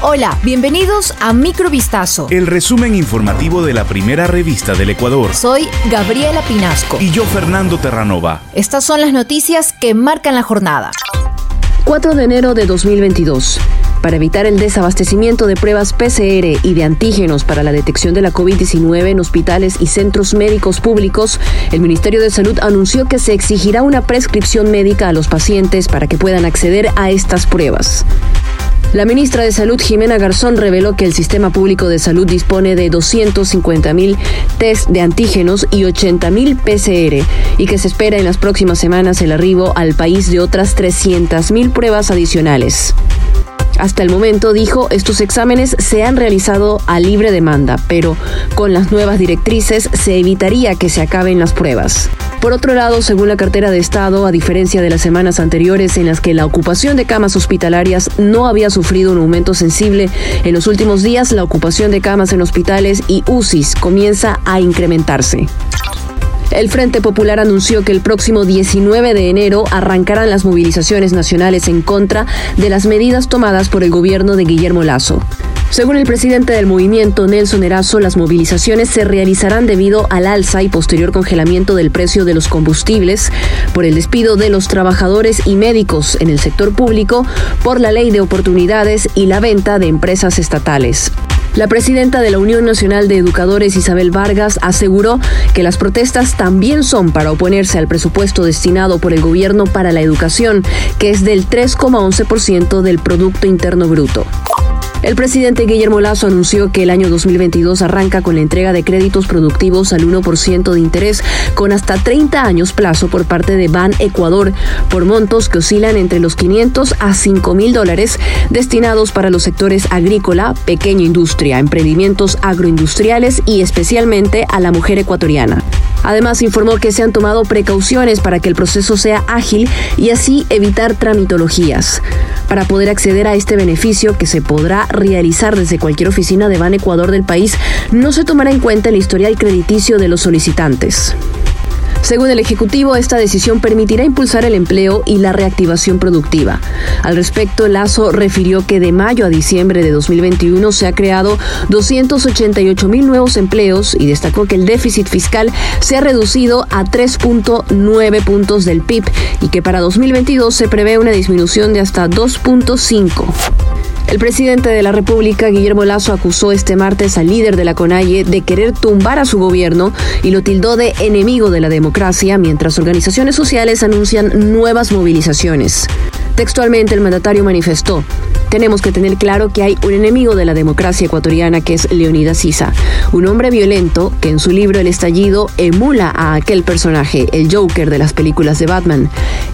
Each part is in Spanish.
Hola, bienvenidos a Microvistazo. El resumen informativo de la primera revista del Ecuador. Soy Gabriela Pinasco. Y yo, Fernando Terranova. Estas son las noticias que marcan la jornada. 4 de enero de 2022. Para evitar el desabastecimiento de pruebas PCR y de antígenos para la detección de la COVID-19 en hospitales y centros médicos públicos, el Ministerio de Salud anunció que se exigirá una prescripción médica a los pacientes para que puedan acceder a estas pruebas. La ministra de Salud, Jimena Garzón, reveló que el sistema público de salud dispone de 250 mil test de antígenos y 80 mil PCR y que se espera en las próximas semanas el arribo al país de otras 300 mil pruebas adicionales. Hasta el momento, dijo, estos exámenes se han realizado a libre demanda, pero con las nuevas directrices se evitaría que se acaben las pruebas. Por otro lado, según la cartera de Estado, a diferencia de las semanas anteriores en las que la ocupación de camas hospitalarias no había sufrido un aumento sensible, en los últimos días la ocupación de camas en hospitales y UCIs comienza a incrementarse. El Frente Popular anunció que el próximo 19 de enero arrancarán las movilizaciones nacionales en contra de las medidas tomadas por el gobierno de Guillermo Lazo. Según el presidente del movimiento, Nelson Erazo, las movilizaciones se realizarán debido al alza y posterior congelamiento del precio de los combustibles, por el despido de los trabajadores y médicos en el sector público, por la ley de oportunidades y la venta de empresas estatales. La presidenta de la Unión Nacional de Educadores, Isabel Vargas, aseguró que las protestas también son para oponerse al presupuesto destinado por el gobierno para la educación, que es del 3,11% del Producto Interno Bruto. El presidente Guillermo Lazo anunció que el año 2022 arranca con la entrega de créditos productivos al 1% de interés con hasta 30 años plazo por parte de Ban Ecuador por montos que oscilan entre los 500 a 5 mil dólares destinados para los sectores agrícola, pequeña industria, emprendimientos agroindustriales y especialmente a la mujer ecuatoriana. Además, informó que se han tomado precauciones para que el proceso sea ágil y así evitar tramitologías. Para poder acceder a este beneficio que se podrá realizar desde cualquier oficina de Ban Ecuador del país, no se tomará en cuenta el historial crediticio de los solicitantes. Según el Ejecutivo, esta decisión permitirá impulsar el empleo y la reactivación productiva. Al respecto, Lazo refirió que de mayo a diciembre de 2021 se ha creado 288 mil nuevos empleos y destacó que el déficit fiscal se ha reducido a 3.9 puntos del PIB y que para 2022 se prevé una disminución de hasta 2.5. El presidente de la República, Guillermo Lazo, acusó este martes al líder de la CONAIE de querer tumbar a su gobierno y lo tildó de enemigo de la democracia, mientras organizaciones sociales anuncian nuevas movilizaciones. Textualmente el mandatario manifestó, tenemos que tener claro que hay un enemigo de la democracia ecuatoriana que es Leonidas Sisa, un hombre violento que en su libro El estallido emula a aquel personaje, el Joker de las películas de Batman.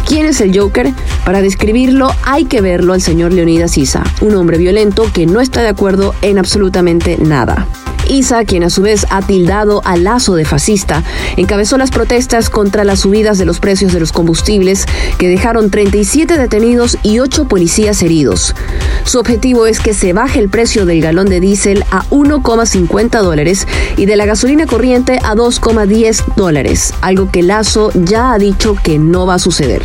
¿Quién es el Joker? Para describirlo hay que verlo al señor Leonidas Sisa, un hombre violento que no está de acuerdo en absolutamente nada. Isa, quien a su vez ha tildado a Lazo de fascista, encabezó las protestas contra las subidas de los precios de los combustibles que dejaron 37 detenidos y 8 policías heridos. Su objetivo es que se baje el precio del galón de diésel a 1,50 dólares y de la gasolina corriente a 2,10 dólares, algo que Lazo ya ha dicho que no va a suceder.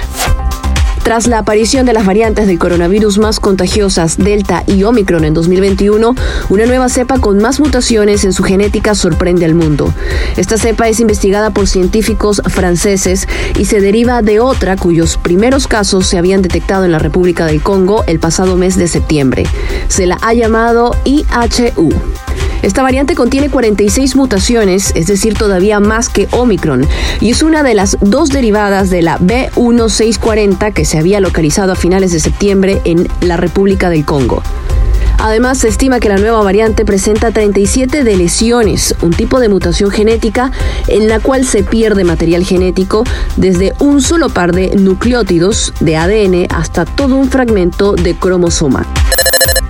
Tras la aparición de las variantes del coronavirus más contagiosas, Delta y Omicron en 2021, una nueva cepa con más mutaciones en su genética sorprende al mundo. Esta cepa es investigada por científicos franceses y se deriva de otra cuyos primeros casos se habían detectado en la República del Congo el pasado mes de septiembre. Se la ha llamado IHU. Esta variante contiene 46 mutaciones, es decir, todavía más que Omicron, y es una de las dos derivadas de la B1640 que se había localizado a finales de septiembre en la República del Congo. Además, se estima que la nueva variante presenta 37 de lesiones, un tipo de mutación genética en la cual se pierde material genético desde un solo par de nucleótidos de ADN hasta todo un fragmento de cromosoma.